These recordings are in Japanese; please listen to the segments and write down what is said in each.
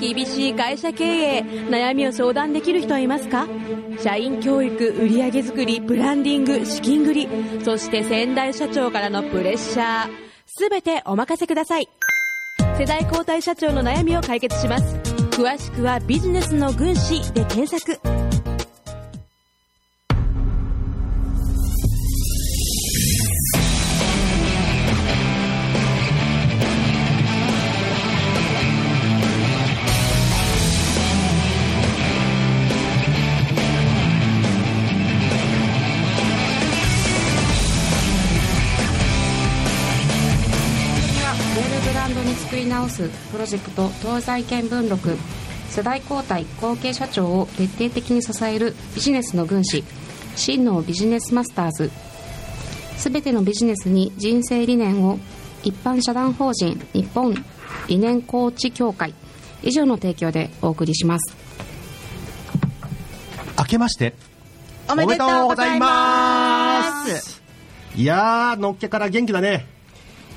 厳しい会社経営悩みを相談できる人はいますか？社員教育売上作りブランディング資金繰りそして先代社長からのプレッシャー。全てお任せください。世代交代社長の悩みを解決します。詳しくはビジネスの軍師で検索。ロジェクト東西見聞録世代交代後継社長を徹底的に支えるビジネスの軍師真のビジネスマスターズ。すべてのビジネスに人生理念を一般社団法人日本理念コーチ協会以上の提供でお送りします。明けましておめでとうございます。いやーのっけから元気だね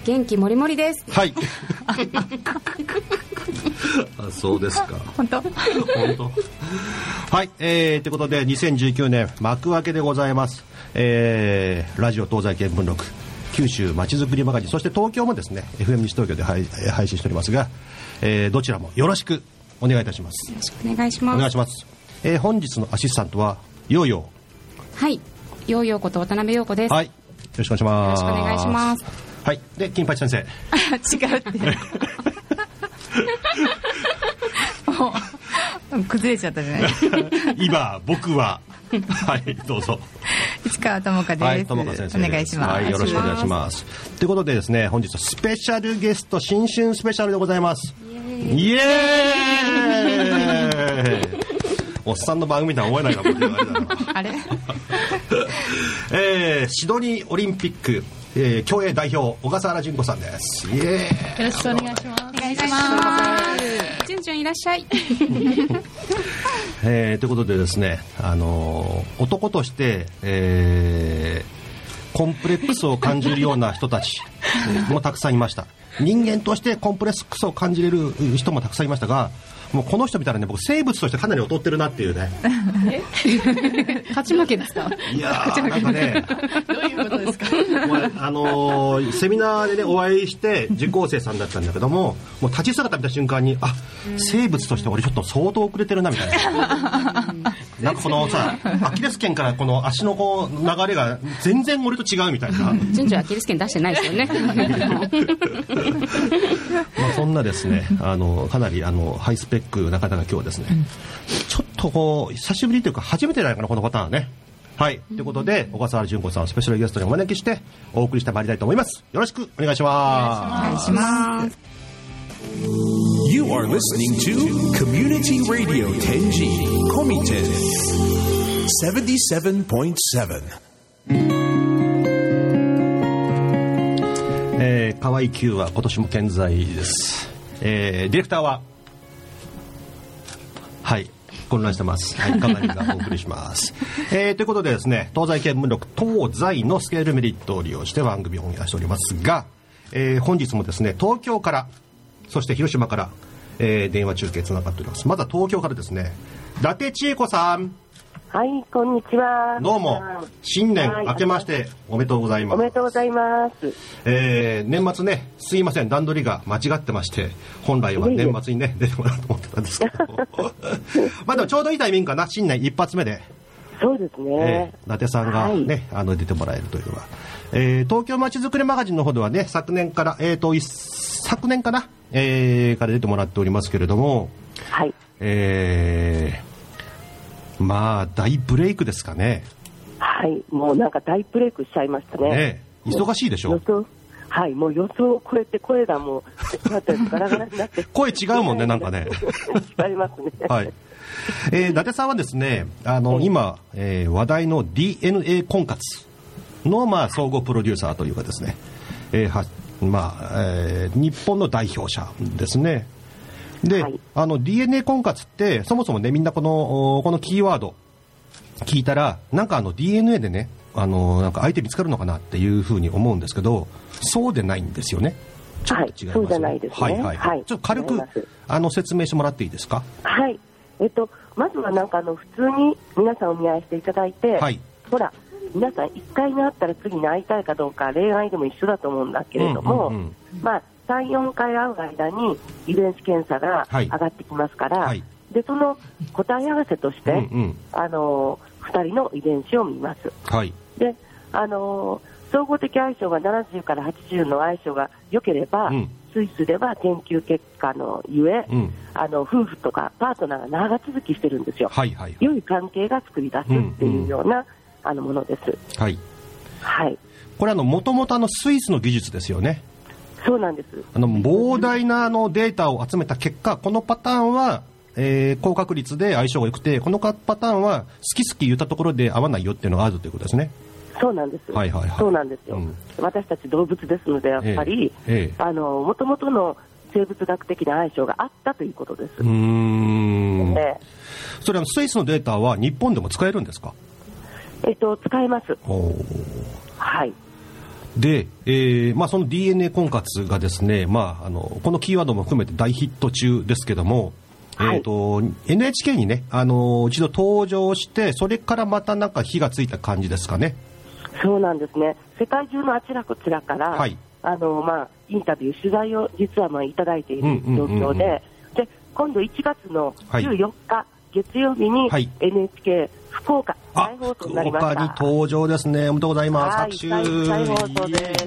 元気もりもりです。はい。あそうですか。本当？本当。はいえー、ということで2019年幕開けでございます。えー、ラジオ東西見聞録九州まちづくりマガジンそして東京もですね FM 西東京で配配信しておりますが、えー、どちらもよろしくお願いいたします。よろしくお願いします。お願いします、えー、本日のアシスタントはヨーヨはい。ヨーヨーこと渡辺陽子です、ーはい。よろしくお願いします。よろしくお願いしますはい。で金八先生。違うって。もう崩れちゃったじゃない。今僕は。はいどうぞ。市川智香です、はい友香先生お願いします、はいよろしくお願いします。ということでですね本日はスペシャルゲスト新春スペシャルでございます。イエーイ。おっさんの番組とは思えないなあれ？えーシドニーオリンピック、えー競泳代表小笠原純子さんです。イエーイ。よろしくお願いします。お願いします。じゅんじゅんいらっしゃいえーということでですね、あのー男として、えーコンプレックスを感じるような人たちもたくさんいました。人間としてコンプレックスを感じれる人もたくさんいましたがもうこの人見たらね僕生物としてかなり劣ってるなっていうね。勝ち負けですか？いやーなんかねどういうことですか？あのーセミナーでねお会いして受講生さんだったんだけどももう立ち姿見た瞬間にあ生物として俺ちょっと相当遅れてるなみたいな。なんかこのさアキレス腱からこの足のこう流れが全然俺と違うみたいな。じゅんじゅんアキレス腱出してないですよね。まあそんなですねあのかなりあのハイスペックな方が今日はですね、ちょっとこう久しぶりというか初めてじゃないかなこのパターンね。はい。ということで小笠原純子さんをスペシャルゲストにお招きしてお送りしてまいりたいと思います。よろしくお願いします。お願いします。You are listening to Community Radio Tenji Komiten 77.7. えー、河合 Q は今年も健在です、えー、ディレクターははい混乱してます。はい。かなりがお送りします、えー、ということでですね東西見聞録東西のスケールメリットを利用して番組を運営しておりますが、えー、本日もですね東京からそして広島から、えー、電話中継つながっております。まずは東京からですね。伊達千恵子さんはい、こんにちは。どうも新年はい。明けましておめでとうございます。おめでとうございます。えー年末ね、すいません、段取りが間違ってまして、本来は年末にね、出てもらおうと思ってたんですけど、まあでもちょうどいいタイミングかな、新年一発目で、そうですえね。ー伊達さんがね、あの出てもらえるというのは、えー東京まちづくりマガジンの方ではね、昨年から、えーと、一昨年かな、えーから出てもらっておりますけれども、はい。えーまあ、大ブレイクですかね。はい。もうなんか大ブレイクしちゃいましたね。ね忙しいでしょ？予想。はい。もう予想を超えて声がもう、ガラガラになって。声違うもんねなんかねますね。はい。えー、伊達さんはですね、あの、今、えー話題の DNA 婚活の、まあ、総合プロデューサーというかですね、えーは、まあ、えー日本の代表者ですね。で、はい。あの、DNA 婚活って、そもそもね、みんなこの、おこのキーワード、聞いたら、なんかあの DNA でね、あの、なんか相手見つかるのかなっていうふうに思うんですけど、そうでないんですよね。ちょっと違います、はいそうじゃないですね。はいはい、はい。ちょっと軽くあの説明してもらっていいですか？はい。えっと、まずはなんかあの、普通に皆さんお見合いしていただいて、はい。ほら、皆さん1回に会ったら次に会いたいかどうか、恋愛でも一緒だと思うんだけれども、うんうんうん。まあ、3、4回会う間に遺伝子検査がはい。上がってきますから、はい。で、その答え合わせとして、うんうん。あの、2人の遺伝子を見ます。はい。で、あの総合的相性が70から80の相性が良ければ、うん。スイスでは研究結果のゆえ、うん。あの夫婦とかパートナーが長続きしてるんですよ、はいはい良い関係が作り出すっていうような、あのものです。はい。はい、これあのもともとあのスイスの技術ですよねそうなんです。あの膨大なあのデータを集めた結果このパターンは、えー高確率で相性が良くてこのパターンは好き好き言ったところで合わないよっていうのがあるということですねそうなんです。はいはいはいそうなんですよ、うん私たち動物ですので、やっぱり、ええええあの、もともとの生物学的な相性があったということです。うーんでそれはスイスのデータは日本でも使えるんですか？えっと、使えます。はい。で、えーまあ、その DNA 婚活がですね、まあ、あのこのキーワードも含めて大ヒット中ですけども、はい。えー、と NHK にね、あの一度登場してそれからまたなんか火がついた感じですかね。そうなんですね。世界中のあちらこちらから、はい。あの、まあ、インタビュー、取材を実はまあいただいている状況で、で、今度1月のはい。14日、月曜日にはい。NHK 福岡あ再放送福になりました。岡に登場ですね。おめでとうございます。はい拍手再再放送です。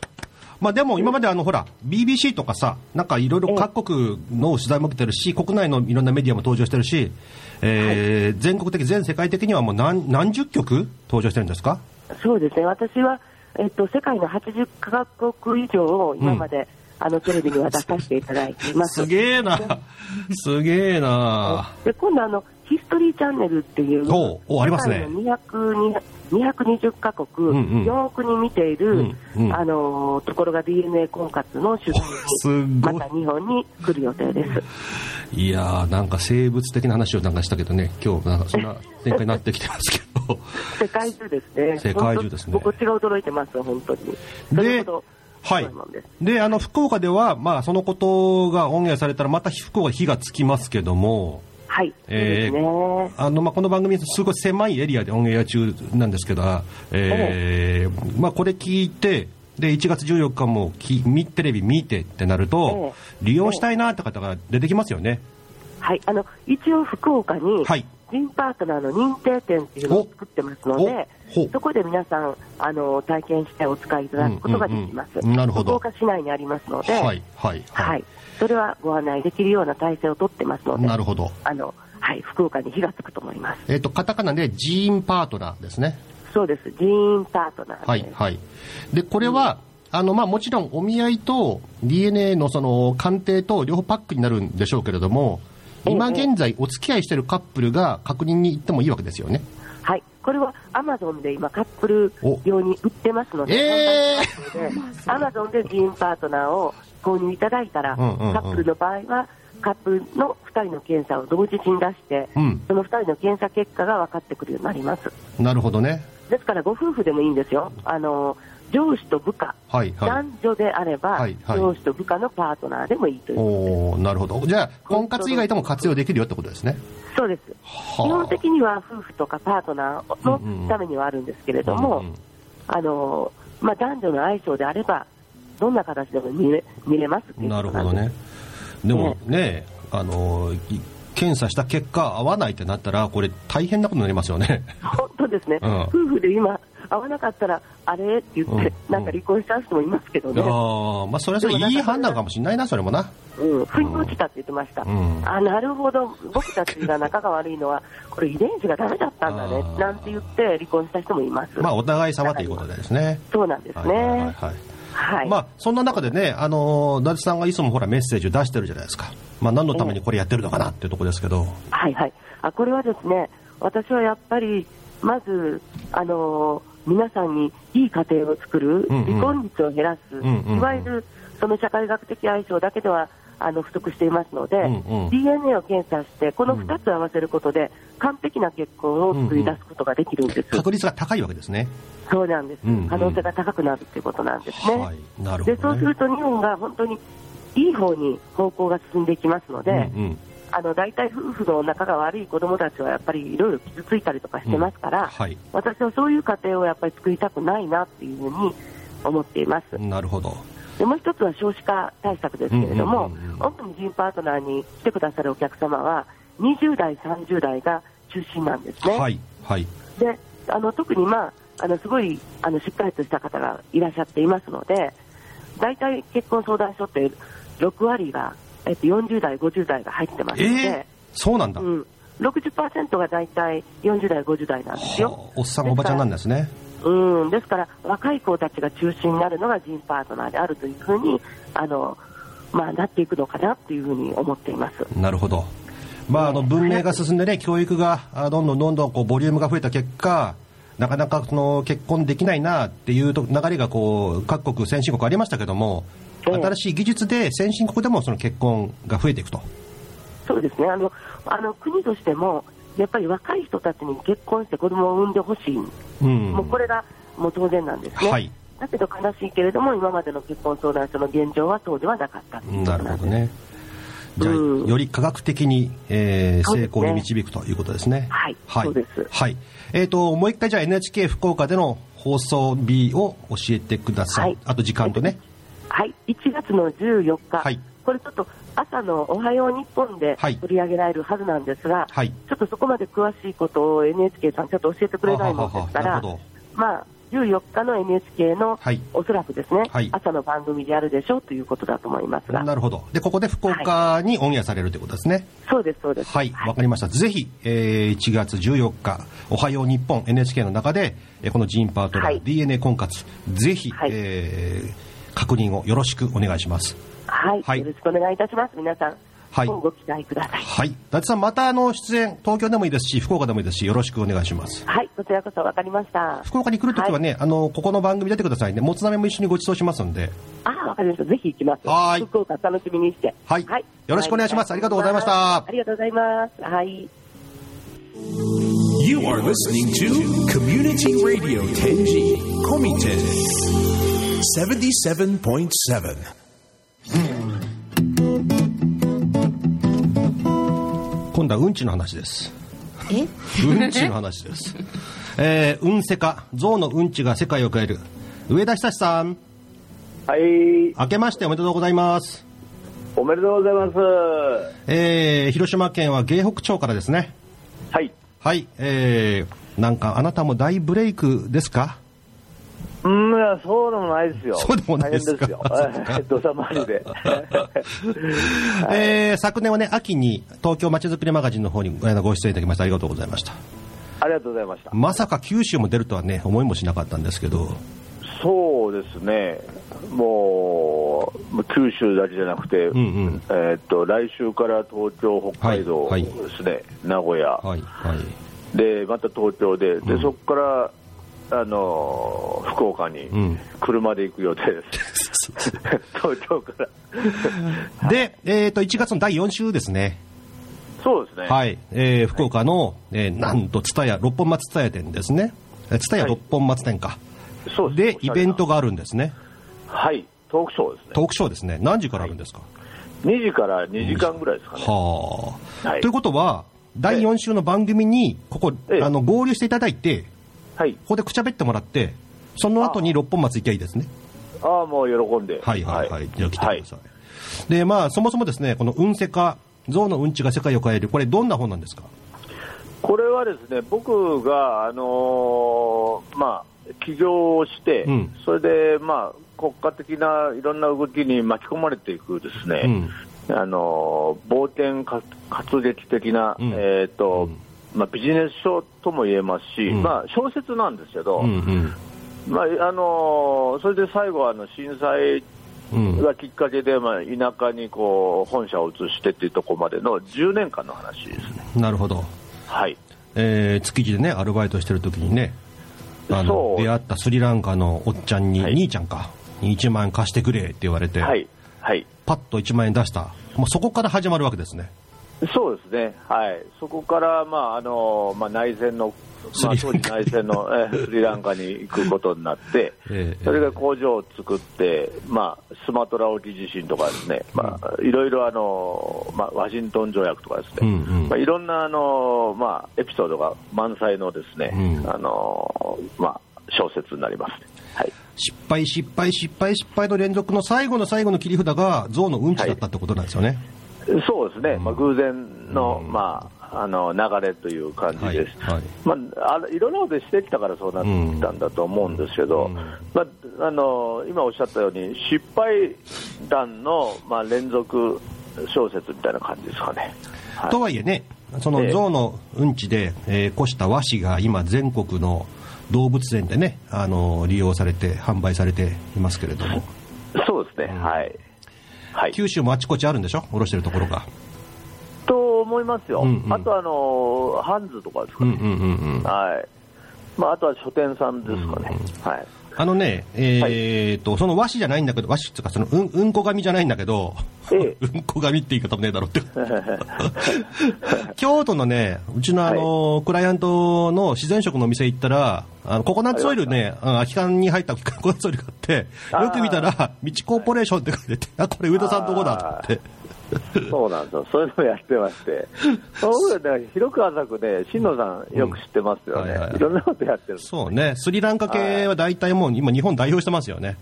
まあ、でも今まであのほら BBC とかさなんかいろいろ各国の取材も受けてるし国内のいろんなメディアも登場してるし、えー全国的全世界的にはもう何何十曲登場してるんですか？そうですね、私は、えっと、世界の80カ国以上を今まで、あのテレビには出させていただいています。すげえな。すげえな。で今度あの、ヒストリーチャンネルっていう、おうおうありますね。世界の200 220カ国、うんうん。4億人見ている、あのところが DNA 婚活の取材すに、また日本に来る予定です。いやーなんか生物的な話をなんかしたけどね今日なんかそんな展開になってきてますけど。世界中ですね。世界中ですね。こっちが驚いてます、本当に。ではい。であの福岡では、まあ、そのことがオンエアされたらまた福岡に火がつきますけどもはい、えーね。あのまあ、この番組、すごい狭いエリアでオンエア中なんですけど、えーまあ、これ聞いて、で1月14日もきみテレビ見てってなると、利用したいなって方が出てきますよね。はい、あの一応、福岡に、はい人パートナーの認定店っていうのを作ってますのでそこで皆さんあの体験してお使いいただくことができます。うんうんうん福岡市内にありますので、はい、はい、はい、それはご案内できるような体制を取ってますので、なるほど。あのはい、福岡に火がつくと思います。えっ、と、カタカナでジーンパートナーですね。そうです、人員パートナー。はい、はい。で、これは、あの、まあ、もちろんお見合いと DNA のその鑑定と両方パックになるんでしょうけれども、今現在お付き合いしているカップルが確認に行ってもいいわけですよね。はい、これはアマゾンで今、カップル用に売ってますので、アマゾンで人員パートナーを購入いただいたら、うんうんうんカップルの場合は、カップルの2人の検査を同時に出して、うんその2人の検査結果が分かってくるようになります。なるほどね。ですから、ご夫婦でもいいんですよ。あの上司と部下、はい、はい。男女であれば、はいはい上司と部下のパートナーでもいいという。おーなるほど。じゃあ、婚活以外でも活用できるよってことですね。そうです。はあ基本的には夫婦とかパートナーのためにはあるんですけれども、うんうんあのまあ、男女の相性であれば、どんな形でも見れ見れますなるほどね。でもね、あの、い検査した結果合わないってなったら、これ大変なことになりますよね。本当ですね、うん夫婦で今、合わなかったら、あれ？って言って、うんなんか離婚しちゃう人もいますけどね、ああ、まあそれはそれいい判断かもしれないな、それもな。うん、不意に落ちたって言ってました、うんあなるほど、僕たちが仲が悪いのは、これ、遺伝子がダメだったんだねなんて言って、離婚した人もいます。まあお互い様ということでですね。そうなんですはいはいはいね。はい。はい。まあ、そんな中でね、あの、伊達さんがいつもほらメッセージを出してるじゃないですか。まあ、何のためにこれやってるのかなっていうところですけど。はいはい。あ、これはですね、私はやっぱり、まず、あのー皆さんにいい家庭を作る、うんうん離婚率を減らす、んうんうんいわゆるその社会学的相性だけではあの不足していますので、うんうん DNA を検査して、この2つを合わせることで、完璧な結婚を作り出すことができるんです。確率が高いわけですね。そうなんです、うんうん可能性が高くなるっていうことなんですね。はい。なるほど、ね。でそうすると日本が本当にいい方に方向が進んでいきますので、うんうんあの大体夫婦の仲が悪い子どもたちはやっぱりいろいろ傷ついたりとかしてますから、はい。私はそういう家庭をやっぱり作りたくないなっていうふうに思っています。なるほど。でもう一つは少子化対策ですけれども、うんうんうんうんオープン人パートナーに来てくださるお客様は、20代、30代が中心なんですね。はい。はい。であの特に、まあ、あのすごいあのしっかりとした方がいらっしゃっていますので、大体結婚相談所って6割が、えっと、40代、50代が入ってますので、えー、そうなんだ。うん、60%が大体40代、50代なんですよ。はあおっさんおばちゃんなんですね。うん、ですから、若い子たちが中心になるのが人パートナーであるというふうに、あの、まあ、なっていくのかなっていうふうに思っています。なるほど。まあ、あの文明が進んでね、教育があどんどんどんどんこうボリュームが増えた結果、なかなかその結婚できないなっていうと流れがこう各国、先進国ありましたけども、ええ新しい技術で先進国でもその結婚が増えていくと。そうですね。あの、あの国としても、やっぱり若い人たちに結婚して子供を産んでほしい。うんもうこれがもう当然なんですね。はいだけど悲しいけれども、今までの結婚相談所の現状はそうではなかったな。るほどね。じゃあ、うんより科学的に、えー成功に導くということですね。はいはい。そうですはい。えっ、と、もう一回じゃあ NHK 福岡での放送日を教えてください。はいあと時間とね。はい、1月の14日、はいこれちょっと朝のおはよう日本ではい取り上げられるはずなんですが、はいちょっとそこまで詳しいことを NHK さんちょっと教えてくれないもんですからまあ、14日の NHK の、はいおそらくですね、はい朝の番組でやるでしょうということだと思いますが、なるほど。で、ここで福岡にオンエアされるということですね。そうです、そうです。はい、わかりました。ぜひ、えー1月14日、おはよう日本 NHK の中で、えーこのジーンパートナー、はい DNA 婚活、ぜひ、はいえー確認をよろしくお願いします。はい、はいよろしくお願いいたします。皆さん、はいご期待ください。はい。伊達さん、またあの、出演、東京でもいいですし、福岡でもいいですし、よろしくお願いします。はい、こちらこそわかりました。福岡に来るときはね、あの、ここの番組出てくださいね。もつ鍋も一緒にご馳走しますんで。ああ、わかりました。ぜひ行きます。はい福岡楽しみにして。はいよろしくお願いしますありがとうございましたありがとうございます。はい。You are listening to Community Radio Tenji Komiten 77.7. 今度はうんちの話です。え？うんちの話です。えー、うんせか、象のうんちが世界を変える。上田久志さん、はい、明けましておめでとうございます。おめでとうございます。えー、広島県は芸北町からですね。はい。はい、えー、なんかあなたも大ブレイクですか？うん、いやそうでもないですよ。そうでもないですか大変ですよ。土佐回りで。えー、昨年はね、秋に東京まちづくりマガジンの方にご出演いただきましてありがとうございました。ありがとうございました。まさか九州も出るとはね、思いもしなかったんですけど、そうですね。もう、九州だけじゃなくて、んうんえーっと、来週から東京、北海道はいですね、名古屋、はい、はい。で、また東京で、で、うんそこから、あのー福岡にん車で行く予定です。東京から。で、えっ、と、1月の第4週ですね。そうですね。はい、えー福岡の、えーなんと、蔦屋、六本松蔦屋店ですね。蔦屋はい六本松店か。そうで、イベントが。があるんですね。はい、トークショーですね。トークショーですね。何時からあるんですか、2時から2時間ぐらいですかね。はあ、はいということは、第4週の番組に、ここ、ええあの、合流していただいて、はい。ここでくちゃべってもらって、その後に六本松行きゃいいですね。ああ、もう喜んで。はいはいはい。じゃあ来てくはいださい。で、まあ、そもそもですね、このうんせか、象のうんちが世界を変える、これどんな本なんですか？これはですね、僕が、あのーまあ、起業をして、うんそれで、まあ、国家的ないろんな動きに巻き込まれていくですね、あのー冒険活活劇的な、うんえっ、と、まあ、ビジネス書とも言えますし、うんまあ、小説なんですけど、うんうん。まあ、あのーそれで最後はあの震災うん。がきっかけで、まあ、田舎にこう本社を移してっていうところまでの10年間の話ですね。なるほど。はい。えー、築地でね、アルバイトしてる時にね、あの出会ったスリランカのおっちゃんに、はい兄ちゃんか、に1万円貸してくれって言われて、はい。はい。パッと1万円出した。もうそこから始まるわけですね。そうですね、はい、そこから、まああのまあ、内戦の、まあ、当時内戦の、えースリランカに行くことになって、ええそれが工場を作って、まあ、スマトラ沖地震とかですね、まあ、いろいろあの、まあ、ワシントン条約とかですね、うんうん。まあ、いろんなあの、まあ、エピソードが満載のですね、うん。あのまあ、小説になりますね。はい。失敗失敗失敗失敗の連続の最後の最後の切り札が象のうんちだったってことなんですよね、そうですね、まあ、偶然の,、まあ、あの流れという感じです、はいはい。まあ、あのいろんなことしてきたからそうなってきたんだと思うんですけど、うん。まあ、あの今おっしゃったように、失敗談の、まあ、連続小説みたいな感じですかね。はい。とはいえねそのええ。象のうんちで、えー、こした和紙が今全国の動物園でねあの利用されて販売されていますけれども。そうですね、はい、はい、九州もあちこちあるんでしょ？おろしてるところが。と思いますよ、うんうん。あとあのハンズとかですかね、うんうんうんうん。はい。まあ、あとは書店さんですかね。はいあのね、えーと、その和紙じゃないんだけど、和紙っていうか、そのうん、うんこ紙じゃないんだけど、ええ。うんこ紙って言い方もねえだろって。京都のね、うちのあの、クライアントの自然食のお店行ったら、あのココナッツオイルね、あ空き缶に入ったココナッツオイルがあって、よく見たら、道コーポレーションって書いてて、あ、これ上田さんどこだって。そうなんですよ、そういうのやってまして、そういうのね広く浅くね、新野さん、よく知ってますよね、うん。はいはいはい。いろんなことやってるそうね、スリランカ系は大体もう今日本代表してますよね。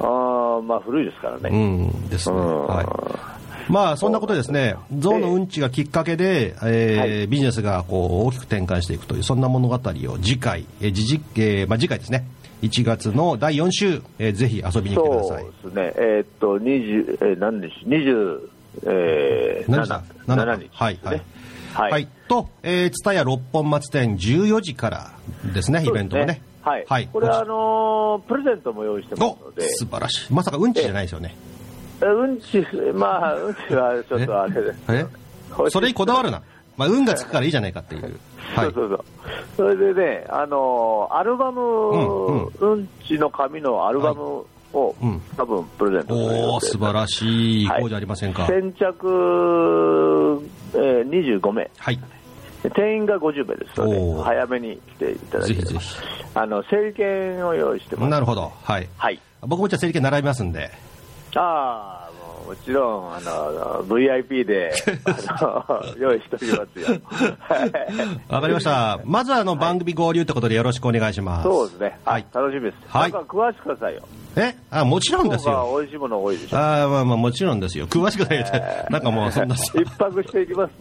あーまあ古いですからうね。ん、ですね。うん。はい。まあそんなことですね、象のうんちがきっかけで、えーはい。ビジネスがこう大きく転換していくという、そんな物語を次回、えー、次実えーまあ、次回ですね、1月の第4週、えーぜひ遊びに来てくだそうさい。ですね、えーっと、20、えー、何日 ?20、えー、何時だ？7 7 7日、はいはいはい。はい。と、えー、蔦屋六本松店14時からですね、イベントもね。はい。はい。これはあのープレゼントも用意してますおので、素晴らしい。まさかうんちじゃないですよね。えうんち、まあ、うんちはちょっとあれです。え？それにこだわるな。まあ、運がつくからいいじゃないかっていう。はいそう。そうそう。それでね、あのーアルバム、うんうんちの紙のアルバムを、うん多分プレゼントおー、素晴らしい。はいこうじゃありませんか？先着、えー、25名。はい。定員が50名ですので、早めに来ていただければ。ぜひぜひあの、整理券を用意してます。なるほど。はい。はい。僕もじゃあ整理券並びますんで。ああ、もちろん、あの、VIP で、あの、用意しておりますよ。は いわかりました。まずはあの番組合流ってことでよろしくお願いします。そうですね。ははいい。楽しみです。はい詳しくくださいよ。え？あ、もちろんですよ。は美味しいもの多いでしょ。あーまあまあもちろんですよ。詳しくないって、なんかもうそんな、一泊していきます。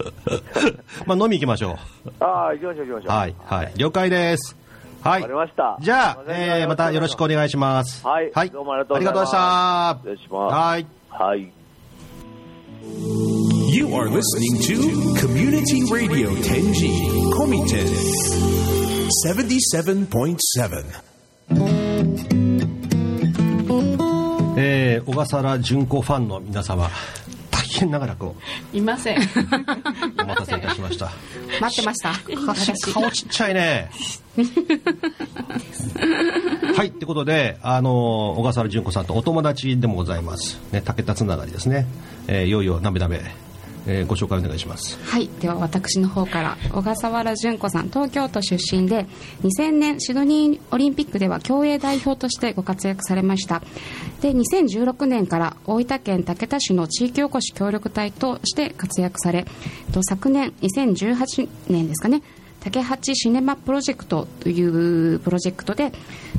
まあ飲み行きましょああ、行きましょう行きましう。ょう。はい、はい。了解です。はいわかり。ました。じゃあ、えー、またよろしくお願いします。はいはい。どうもありがとうございました。失礼しますはい。はい。You are listening to Community Radio Tenji Komiten 77.7. えー、小笠原純子ファンの皆様、大変長らくおいません待たせいたしました。待ってました昔顔ちっちゃいね。はい、ってことで、あの小笠原純子さんとお友達でもございます。ね、竹田つながりですね。えー、いよいよなべなべ、えー、ご紹介お願いします。はいでは私の方から小笠原純子さん東京都出身で2000年シドニーオリンピックでは競泳代表としてご活躍されましたで2016年から大分県竹田市の地域おこし協力隊として活躍され昨年2018年ですかね竹八シネマプロジェクトというプロジェクトで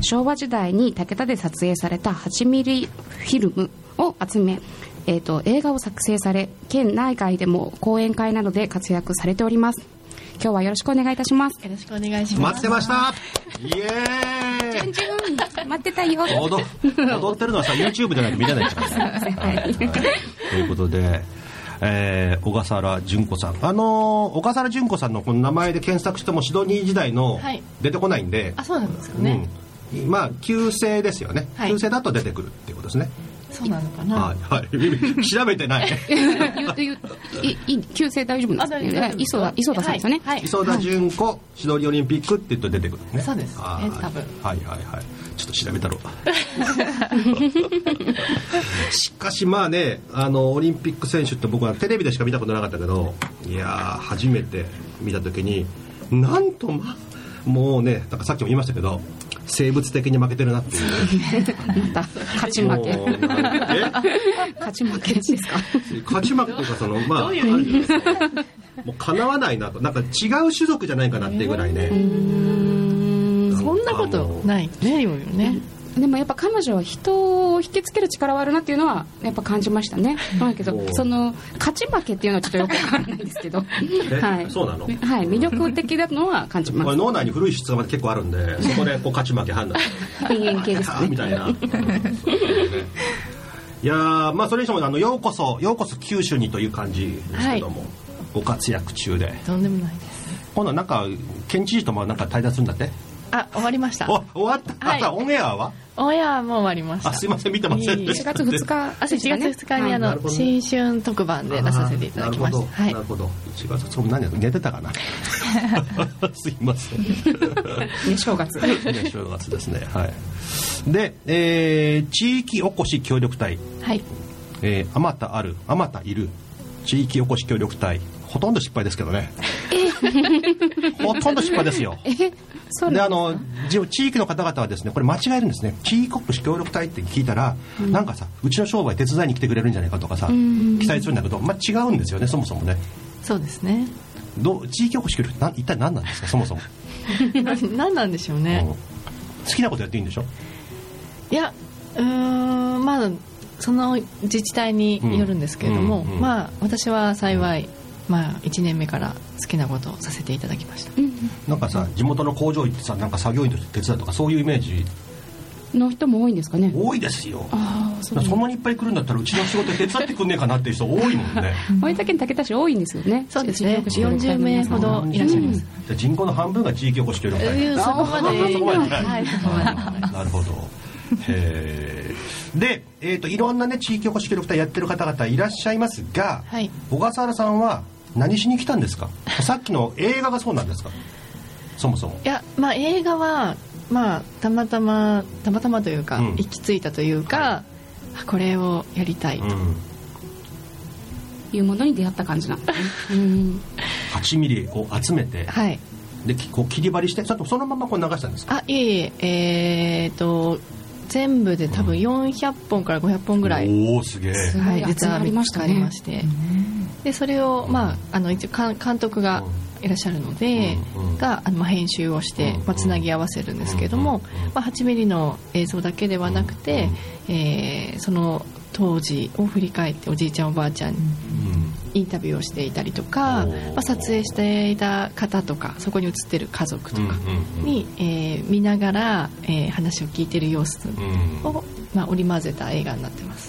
昭和時代に竹田で撮影された8ミリフィルムを集めえー、と映画を作成され県内外でも講演会などで活躍されております。今日はよろしくお願いいたします。よろしくお願いします。待ってました。イエーイ。じゅん待ってたよ。踊踊ってるのはさ YouTube でないと見れないからね。はい。はい。ということで、えー小笠原純子さん、あのー小笠原純子さんのこの名前で検索してもシドニー時代のはい。出てこないんで、あ、そうなんですかね。うん、まあ旧姓ですよね、はい。旧姓だと出てくるっていうことですね。そうなのかな？はいはい。調べてない。言う言ういいい旧姓大丈夫ですあ大丈夫です磯田磯田さんですよね、はい。はい磯田純子シドニーオリンピックって言うと出てくるね。そうですねはい多分はいはいはい。ちょっと調べたろ しかしまあねあのオリンピック選手って僕はテレビでしか見たことなかったけどいやー初めて見た時になんとまあもうねなんかさっきも言いましたけど生物的に負けてるなっていう。また勝ち負け。勝ち負けですか？勝ち負けというかそのまあもうかなわないなと。なんか違う種族じゃないかなっていうぐらいね。そんなことない。ねよねでもやっぱ彼女は人を引きつける力はあるなっていうのはやっぱ感じましたね。だけどおその勝ち負けっていうのはちょっとよくわからないんですけど。えはい。そうなの？はい。魅力的なのは感じます。これ脳内に古い質がまで結構あるんでそこでこう勝ち負け判断人間系ですかねみたいな。いやーまあそれにしてもあのようこそようこそ九州にという感じですけども、ご活躍中で。とんでもないです。今度はなんか県知事ともなんか対談するんだって？あ終わりました。お終わった、はい。あオンエアは？オンエアも終わりました。あすいません見てませんいえいえ4月2日あ4月2日にあの新春特番で出させていただきました。はいなるほど。なるほど。1月それ何や寝てたかな？すいません。ね正月。ね正月ですね。はい。で、えー地域おこし協力隊。はい。えー、あまたあるあまたいる地域おこし協力隊。ほとんど失敗ですけどね ほとんど失敗ですよ。えそうであのじ地域の方々はですねこれ間違えるんですね。地域おこし協力隊って聞いたら、なんかさうちの商売手伝いに来てくれるんじゃないかとかさ、期待するんだけど、まあ、違うんですよねそもそもね。そうですね。どう地域おこし協力隊な一体何なんですかそもそも、何なんでしょううん。ね好きなことやっていいんでしょ？いやうーんまあその自治体によるんですけれども、うんうん。まあ私は幸い、まあ、1年目から好きなことをさせていただきました。なんかさ地元の工場行ってさなんか作業員として手伝うとかそういうイメージの人も多いんですかね？多いですよ。ああそうそんなにいっぱい来るんだったらうちの仕事手伝ってくんねえかなっていう人多いもんね。大分県竹田市多いんですよね。そうですね。地域おこし協力隊の皆さん40名ほどいらっしゃいます。じゃあ人口の半分が地域おこし協力隊えーそこまで。そこまで。はい。そこまでなるほど。へー。で、えー、といろんなね地域おこし協力隊やってる方々いらっしゃいますが、はい。小笠原さんは何しに来たんですか？さっきの映画がそうなんですか？そもそも。いやまあ映画はまあたまたまたまたまというか、うん。行き着いたというか、あこれをやりたいと、うん。いうものに出会った感じなんですね。うん。8ミリを集めてはい。できこう切り張りしてちょっとそのままこう流したんですか？あいえいええー、と全部で多分400本から500本ぐらい、おおすげえ。はい、実は集まりましたねまして、でそれを、まあ、あの一応か監督がいらっしゃるので、があのまあ編集をして、うんまあ、つなぎ合わせるんですけれども、まあ、8ミリの映像だけではなくて、えーその当時を振り返っておじいちゃんおばあちゃんにうん。インタビューをしていたりとか、まあ、撮影していた方とかそこに映ってる家族とかに、えー見ながら、えー話を聞いてる様子うん。を、まあ、織り交ぜた映画になってます。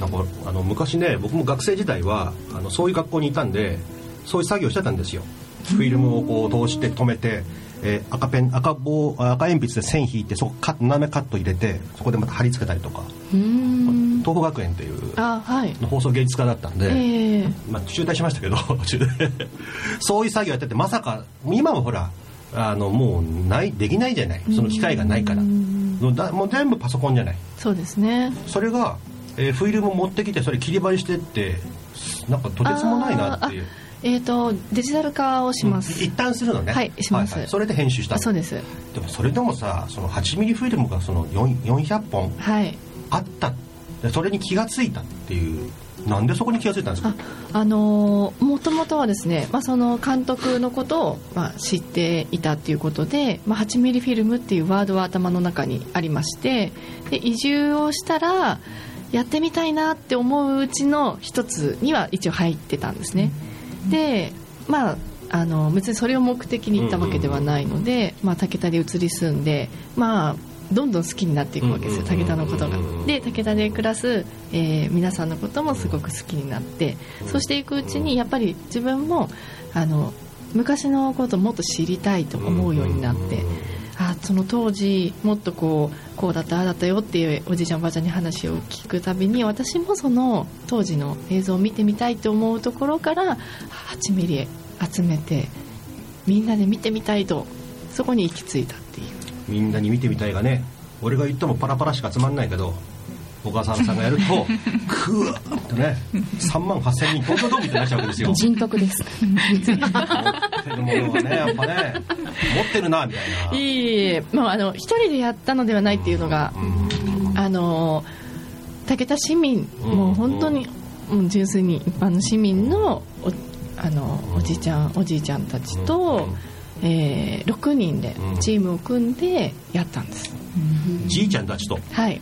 なんかあの昔ね僕も学生時代はあのそういう学校にいたんでそういう作業してたんですよ。フィルムをこう通して止めて、えー赤ペン赤棒赤鉛筆で線引いてそこカ斜めカット入れてそこでまた貼り付けたりとか。東北学園っていうあはい。放送芸術家だったんで、えーまあ、中退しましたけど そういう作業やっててまさか今はほらあのもうないできないじゃない。その機会がないから。もうだもう全部パソコンじゃない。そうですね。それが、えーフィルム持ってきてそれ切り張りしてってなんかとてつもないなっていう。えー、とデジタル化をします、一旦するのね。はいします。それで編集した。そうです。でもそれでもさその8ミリフィルムがその4 400本はい。あった。でそれに気がついたっていう。なんでそこに気がついたんですか？ああのーもともとはですね、まあ、その監督のことを、まあ、知っていたっていうことで、まあ、8ミリフィルムっていうワードは頭の中にありましてで移住をしたらやってみたいなって思ううちの一つには一応入ってたんですね、でまああの別にそれを目的に行ったわけではないので、まあ、武田で移り住んでまあどんどん好きになっていくわけですよ武田のことが。で武田で暮らす、えー皆さんのこともすごく好きになってそうしていくうちにやっぱり自分もあの昔のことをもっと知りたいと思うようになってあその当時もっとこうこうだったああだったよっていうおじいちゃんおばあちゃんに話を聞くたびに私もその当時の映像を見てみたいと思うところから8ミリ集めてみんなで見てみたいとそこに行き着いたっていう。みんなに見てみたいがね。俺が言ってもパラパラしかつまんないけど小川さんがやるとクワーッとね3万8000人東京ドームってなっちゃうわけですよ。人徳です。持ってるものはねやっぱね持ってるなみたいな。いいえ、まあ、あの一人でやったのではないっていうのが、あの武田市民、もう本当に、もう純粋に一般の市民のおあのおじちゃんおじいちゃんたちと、えー、6人でチームを組んでやったんです、じいちゃんたちと。はい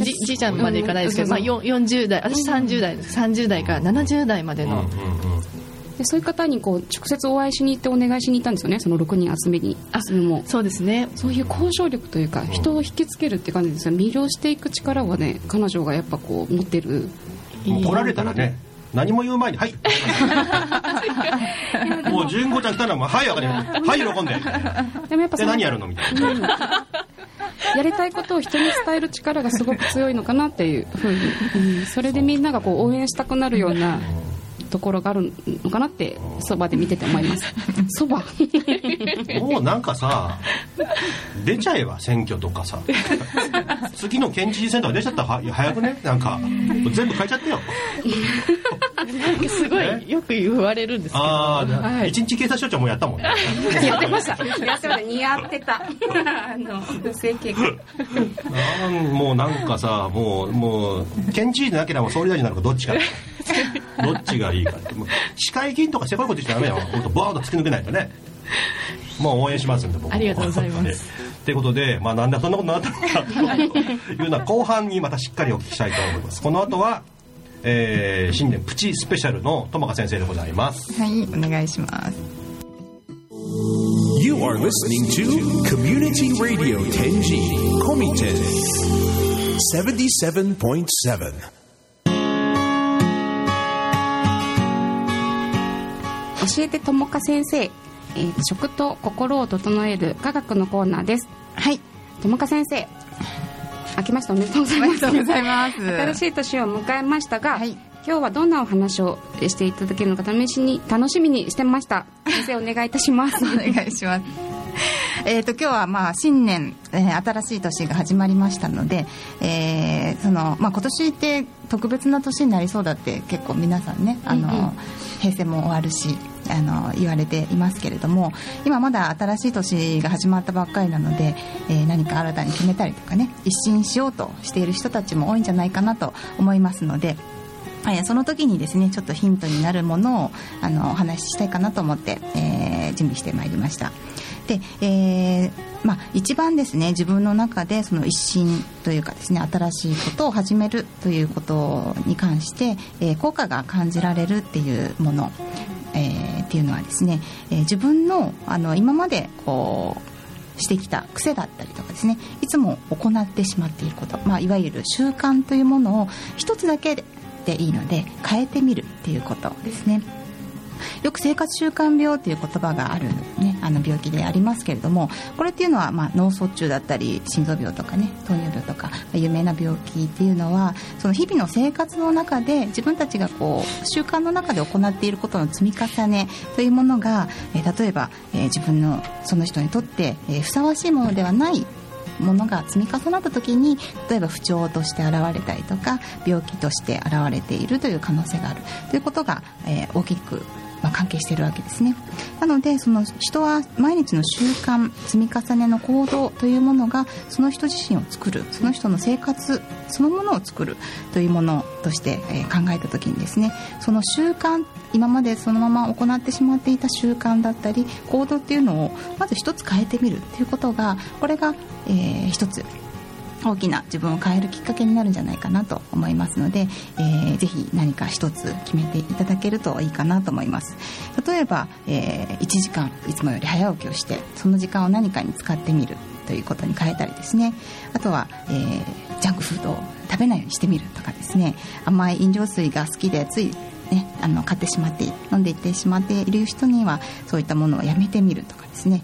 じじいちゃんまでいかないですけど、まあ、よ40代私30代です30代から70代までの、でそういう方にこう直接お会いしに行ってお願いしに行ったんですよね。その6人集めに集めも。そうですね。そういう交渉力というか人を引きつけるって感じですよ。魅了していく力はね彼女がやっぱこう持ってる。もう来られたらね何も言う前に「はい」もう純子ちゃん来たらもう「はい分かりました。はい喜んで」でもやっぱで何やるのみたいなやりたいことを人に伝える力がすごく強いのかなっていうふうに、うん、それでみんながこう応援したくなるようなところがあるのかなってそばで見てて思います。そば。もうなんかさ出ちゃえば選挙とかさ。次の県知事選とか出ちゃったらは早くね？なんか全部変えちゃってよ。すごいよく言われるんですけど。ああ、はい。一日警察署長もやったもんね。やってました。やってました。似合ってた。あの整形もうなんかさもうもう県知事でなければ総理大臣なのかどっちかどっちがいいかって。もう市会議員とかせこいこと言っちゃダメよ。ボーンと突き抜けないとね。もう応援しますんで僕も。ありがとうございます。ということで、まあ、なんでそんなことになったのかというのは後半にまたしっかりお聞きしたいと思います。この後は、えー新年プチスペシャルの友香先生でございます。はい、お願いします。You are listening to Community Radio Tenji Komiten 77.7. 教えてともか先生、えー食と心を整える科学のコーナーです。はい、ともか先生明けましておめでとうございます。おめでとうございます。新しい年を迎えましたが、はい。今日はどんなお話をしていただけるのか試しに楽しみにしてました。先生お願いいたします。お願いします。えっと今日はまあ新年、えー新しい年が始まりましたので、えーそのまあ今年って特別な年になりそうだって結構皆さんねあの、うんうん。平成も終わるしあの言われていますけれども今まだ新しい年が始まったばっかりなので、えー何か新たに決めたりとかね一新しようとしている人たちも多いんじゃないかなと思いますので。えーその時にですねちょっとヒントになるものをあのお話ししたいかなと思って、えー準備してまいりましたで、えーまあ、一番ですね自分の中でその一新というかですね新しいことを始めるということに関して、えー効果が感じられるっていうもの、えーっていうのはですね、えー自分のあの今までこうしてきた癖だったりとかですねいつも行ってしまっていること、まあ、いわゆる習慣というものを一つだけでいいので変えてみるっていうことですね。よく生活習慣病っていう言葉がある、ね、あの病気でありますけれどもこれっていうのは、まあ、脳卒中だったり心臓病とかね糖尿病とか有名な病気っていうのはその日々の生活の中で自分たちがこう習慣の中で行っていることの積み重ねというものが、え例えば、え自分のその人にとって、えふさわしいものではないものが積み重なった時に例えば不調として現れたりとか病気として現れているという可能性がある。ということが、えー大きく、まあ、関係しているわけですね。なのでその人は毎日の習慣積み重ねの行動というものがその人自身を作るその人の生活そのものを作るというものとして、え考えた時にですねその習慣今までそのまま行ってしまっていた習慣だったり行動っていうのをまず一つ変えてみるっていうことがこれが、えー一つ大きな自分を変えるきっかけになるんじゃないかなと思いますので、えーぜひ何か一つ決めていただけるといいかなと思います。例えば、えー1時間いつもより早起きをしてその時間を何かに使ってみるということに変えたりですね。あとは、えージャンクフードを食べないようにしてみるとかですね。甘い飲料水が好きでついね、あの買ってしまって飲んでいってしまっている人にはそういったものをやめてみるとかですね、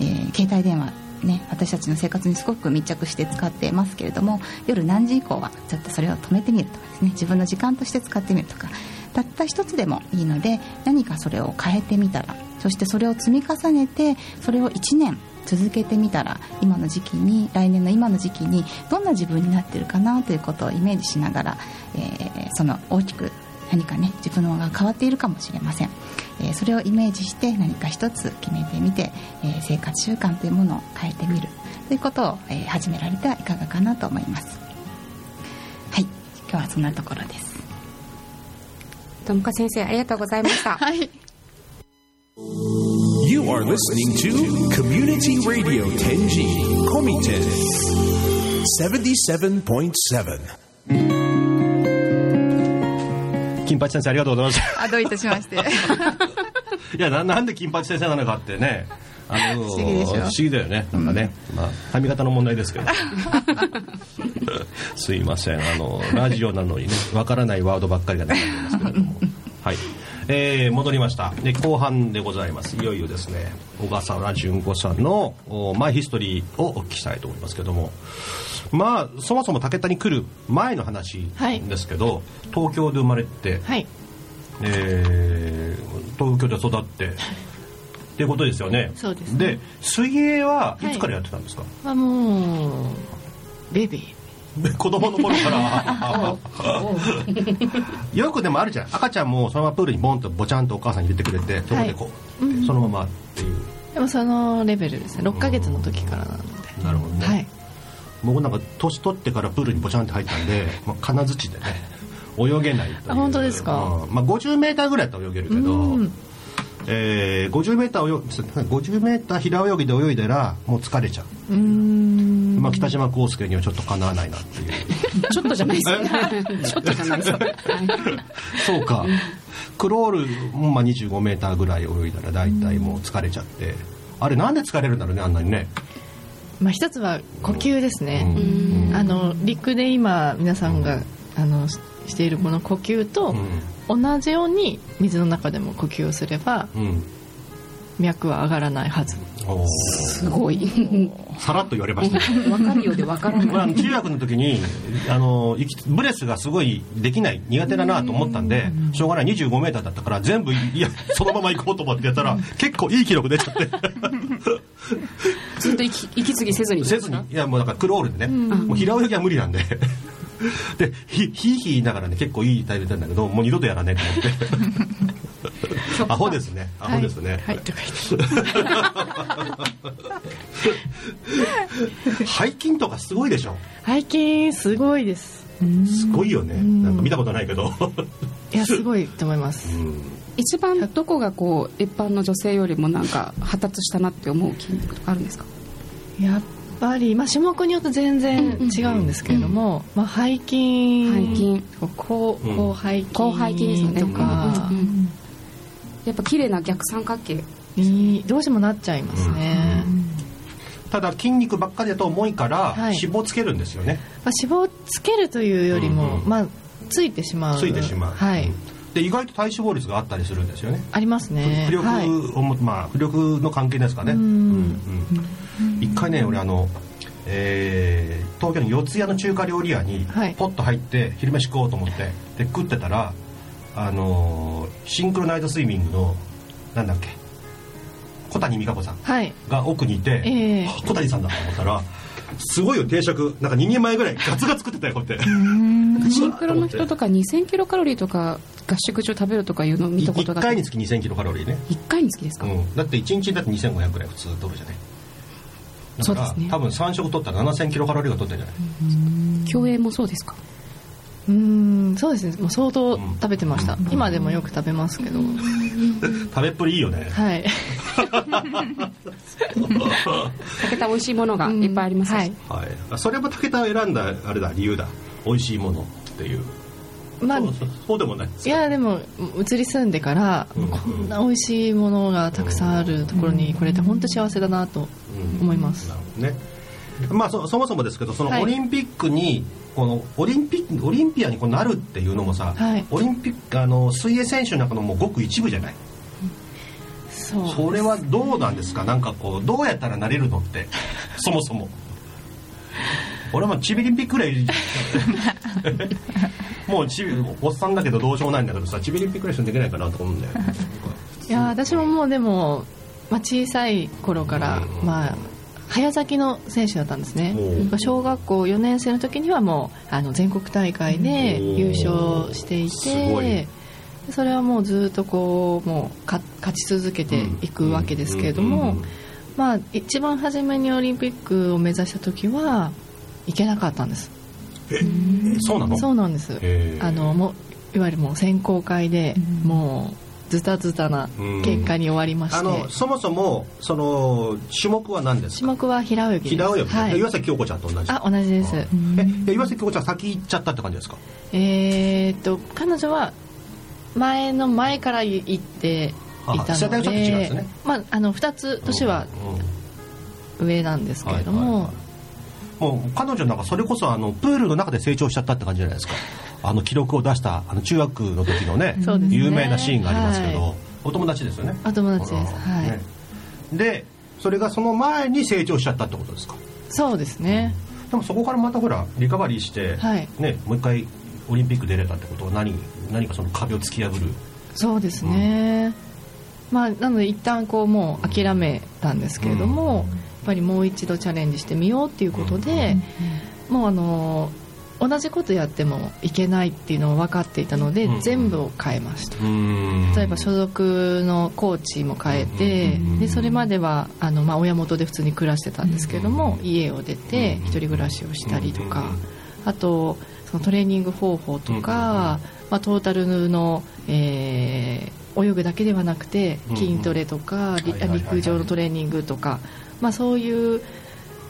えー携帯電話ね、私たちの生活にすごく密着して使ってますけれども夜何時以降はちょっとそれを止めてみるとかですね自分の時間として使ってみるとかたった一つでもいいので何かそれを変えてみたらそしてそれを積み重ねてそれを1年続けてみたら今の時期に来年の今の時期にどんな自分になってるかなということをイメージしながら、えー、その大きく何かね自分のが変わっているかもしれません、えー、それをイメージして何か一つ決めてみて、えー、生活習慣というものを変えてみる。ということを、え始められてはいかがかなと思います。はい。今日はそんなところです。ともか先生ありがとうございました。はい。You are listening to Community Radio Tenji Komiten 77.7金八先生ありがとうございましあどういたしまして。た いやななんで金八先生なのかってね。あの不思議でしょ？不思議だよね。なんかね、まあ髪型の問題ですけど。すいません。あのラジオなのにねわからないワードばっかりが出てますけれども。はいえー戻りました。で後半でございます。いよいよですね小笠原純子さんのおマイヒストリーをお聞きしたいと思いますけども。まあそもそも武田に来る前の話ですけど、東京で生まれて、はい。えー東京で育ってっていうことですよね。そうですね。で水泳はい。つからやってたんですか、まあもうベビー 子供の頃から。よくでもあるじゃん。赤ちゃんもそのままプールにボンとボチャンとお母さんに入れてくれてそこでこう、そのままっていう。でもそのレベルですね。6ヶ月の時からなので。なるほどね、はい。僕なんか年取ってからプールにボチャンって入ったんで、まあ、金槌でね泳げないという。あ本当ですか？うん。まあ、50メーターぐらいだったら泳げるけど、うん。えー、50メーター泳50メーター平泳ぎで泳いだらもう疲れちゃう。うーんまあ、北島康介にはちょっとかなわないなっていう。ちょっとじゃないですよちょっとじゃないです。よそうか。クロールもまあ25メーターぐらい泳いだら大体もう疲れちゃって。あれなんで疲れるんだろうねあんなにね。まあ一つは呼吸ですね、うん。あの陸で今皆さんが、あのししているこの呼吸と同じように水の中でも呼吸をすればうん、うん脈は上がらないはず。すごい。さらっと言われましたね。わかるようでわからこれあない。の中学の時にあの息ブレスがすごいできない苦手だなと思ったんでしょうがない25メーターだったから全部いやそのまま行こうと思ってやったら結構いい記録出ちゃって。ずっと息息継ぎせずに。せずに。いやもうだからクロールでね、もう平泳ぎは無理なんで でひひいひい言いながらね結構いいタイム出たんだけどもう二度とやらねえと思って。アホですね。アホですね、はい、はい、とか言って。背筋とかすごいでしょ？背筋すごいです。すごいよね。なんか見たことないけど。いやすごいと思います。一番どこがこう一般の女性よりもなんか発達したなって思う筋肉とかあるんですか？やっぱり、まあ、種目によって全然違うんですけれども、まあ、背筋背筋。こううん。広背筋広背筋ですよね。とかうん。うんやっぱ綺麗な逆三角形。にどうしてもなっちゃいますね、ただ筋肉ばっかりだと重いからはい。脂肪つけるんですよね、まあ、脂肪つけるというよりも、うんうん。まあ、ついてしまう。ついてしまう、はい、うん。で意外と体脂肪率があったりするんですよね。ありますね。浮力まあ浮力の関係ですかね。うんうん一回ね俺あの、えー東京の四谷の中華料理屋にはい。ポッと入って昼飯食おうと思ってで食ってたらあのーシンクロナイズスイミングのなんだっけ小谷美香子さんはい。が奥にいて、ええ。小谷さんだと思ったらすごいよ定食。なんか2人前ぐらいガツガツ食ってたよこうや って。シンクロの人とか2000キロカロリーとか合宿中食べるとかいうのを見たこと1があって回につき2000キロカロリーね、1回につきですか、うん、だって1日だって2500ぐらい普通取るじゃないだから、そうですね。多分3食取ったら7000キロカロリーが取ってるんじゃない？競泳もそうですか？うんそうですね。もう相当うん。食べてました、今でもよく食べますけど、食べっぷりいいよね、はい。武田美味しいものがいっぱいありますし、はい。はい、それも武田を選んだあれだ理由だ。美味しいものっていうまあそうでもないいやでも移り住んでから、うん。こんな美味しいものがたくさんあるところに来れて本当幸せだなと思います、なるほどね。まあそそもそもですけどそのはい。オリンピックに、このオリンピックオリンピアにこうなるっていうのもさ、はい。オリンピックあの水泳選手の中のもうごく一部じゃない？そう。それはどうなんですか？なんかこうどうやったらなれるのって そもそも。俺はもうチビリンピックぐらい もうチビおっさんだけどどうしようもないんだけどさチビリンピックぐらいしかできないかなと思うんだよいや私ももうでも、まあ、小さい頃から、うん。まあ、早咲きの選手だったんですね。お小学校4年生の時にはもうあの全国大会で優勝していてそれはもうずっとこうもうか勝ち続けていくわけですけれども、うん。まあ、一番初めにオリンピックを目指した時は行けなかったんですえそうなの？そうなんです。あのもういわゆるもう選考会でもうズタズタな結果に終わりまして、あのそもそもその種目は何ですか？種目は平泳ぎです。平泳ぎ、はい、岩崎京子ちゃんと同じ。あ同じです。えで岩崎京子ちゃん先行っちゃったって感じですか？えーっと彼女は前の前から行っていたのであ世代はちょっと違うんですね。まあ、あの2つ年は上なんですけれども、もう彼女なんかそれこそあのプールの中で成長しちゃったって感じじゃないですか。あの記録を出したあの中学の時のねね。有名なシーンがありますけど、はい。お友達ですよね。お友達です。は。い。ね。でそれがその前に成長しちゃったってことですか。そうですね。でもそこからまたほらリカバリーして、はい。ね、もう一回オリンピック出れたってことは何何かその壁を突き破る？そうですね、まあなので一旦こうもう諦めたんですけれども、やっぱりもう一度チャレンジしてみようっていうことで、もうあの同じことやってもいけないっていうのを分かっていたので、うん全部を変えました。うん。例えば所属のコーチも変えてでそれまではあの、まあ、親元で普通に暮らしてたんですけれども家を出て一人暮らしをしたりとかあとそのトレーニング方法とか、まあ、トータルの、えー泳ぐだけではなくて筋トレとか陸上のトレーニングとか、まあ、そういう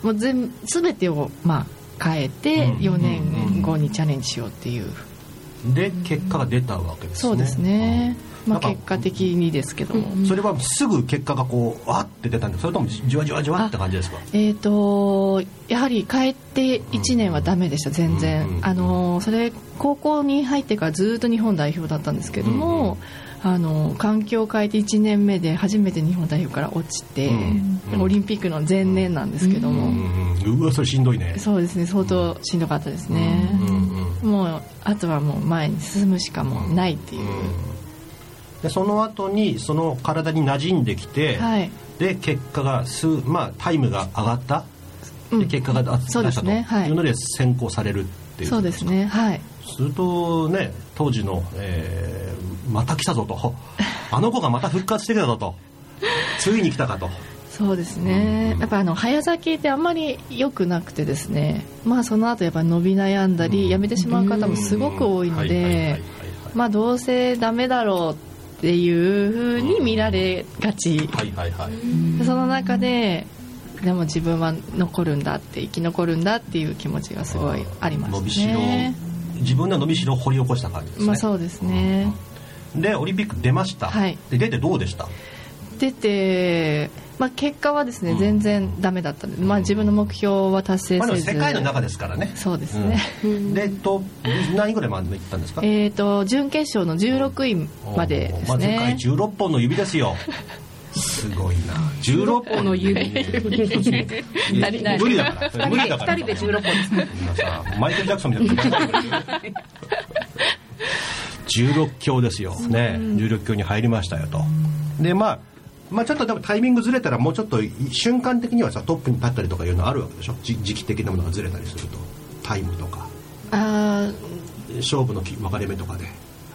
もう全全てを、まあ、変えてうん4年後にチャレンジしようっていう。で結果が出たわけですね。そうですね、まあ、結果的にですけども、それはすぐ結果がこうあって出たんですそれともじわじわじわって感じですか？えー、とやはり帰って1年はダメでした全然、うんあのそれ高校に入ってからずっと日本代表だったんですけども、あの環境を変えて1年目で初めて日本代表から落ちて、うんオリンピックの前年なんですけども、うんうわそれしんどいね。そうですね相当しんどかったですね、うんもうあとはもう前に進むしかもうないっていう、でその後にその体に馴染んできて、はい。で結果が数、まあ、タイムが上がった、うん。で結果が出したと。すね。はい。いうので選考されるっていう。そうですね。はい。するとね当時の、えーまた来たぞと。あの子がまた復活してきたぞと。ついに来たかと。そうですね、やっぱあの早咲きってあんまり良くなくてですね。まあその後やっぱ伸び悩んだり、やめてしまう方もすごく多いのでまあどうせダメだろうっていうふうに見られがち、はいはいはい。でその中ででも自分は残るんだって生き残るんだっていう気持ちがすごいありま伸びすしろね自分の伸びしろを掘り起こした感じですね、まあそうですね、でオリンピック出ました、はい。で出てどうでした？出て、まあ、結果はですね、全然ダメだったんで、まあ、自分の目標は達成せず、も世界の中ですからね。そうですね、うん。でと何位ぐらいまで行ったんですか？えー、と準決勝の16位までですまあ、世界ね、16本の指ですよ。すごいな。16本の指。足りない無理だから無理だから2人で16本ですマイケル・ジャクソンみたいな16強ですよね16強に入りましたよとでまあまあ、ちょっとでもタイミングずれたらもうちょっと瞬間的にはさトップに立ったりとかいうのあるわけでしょ？じ時期的なものがずれたりすると。タイムとか。あー。勝負のき分かれ目とかで。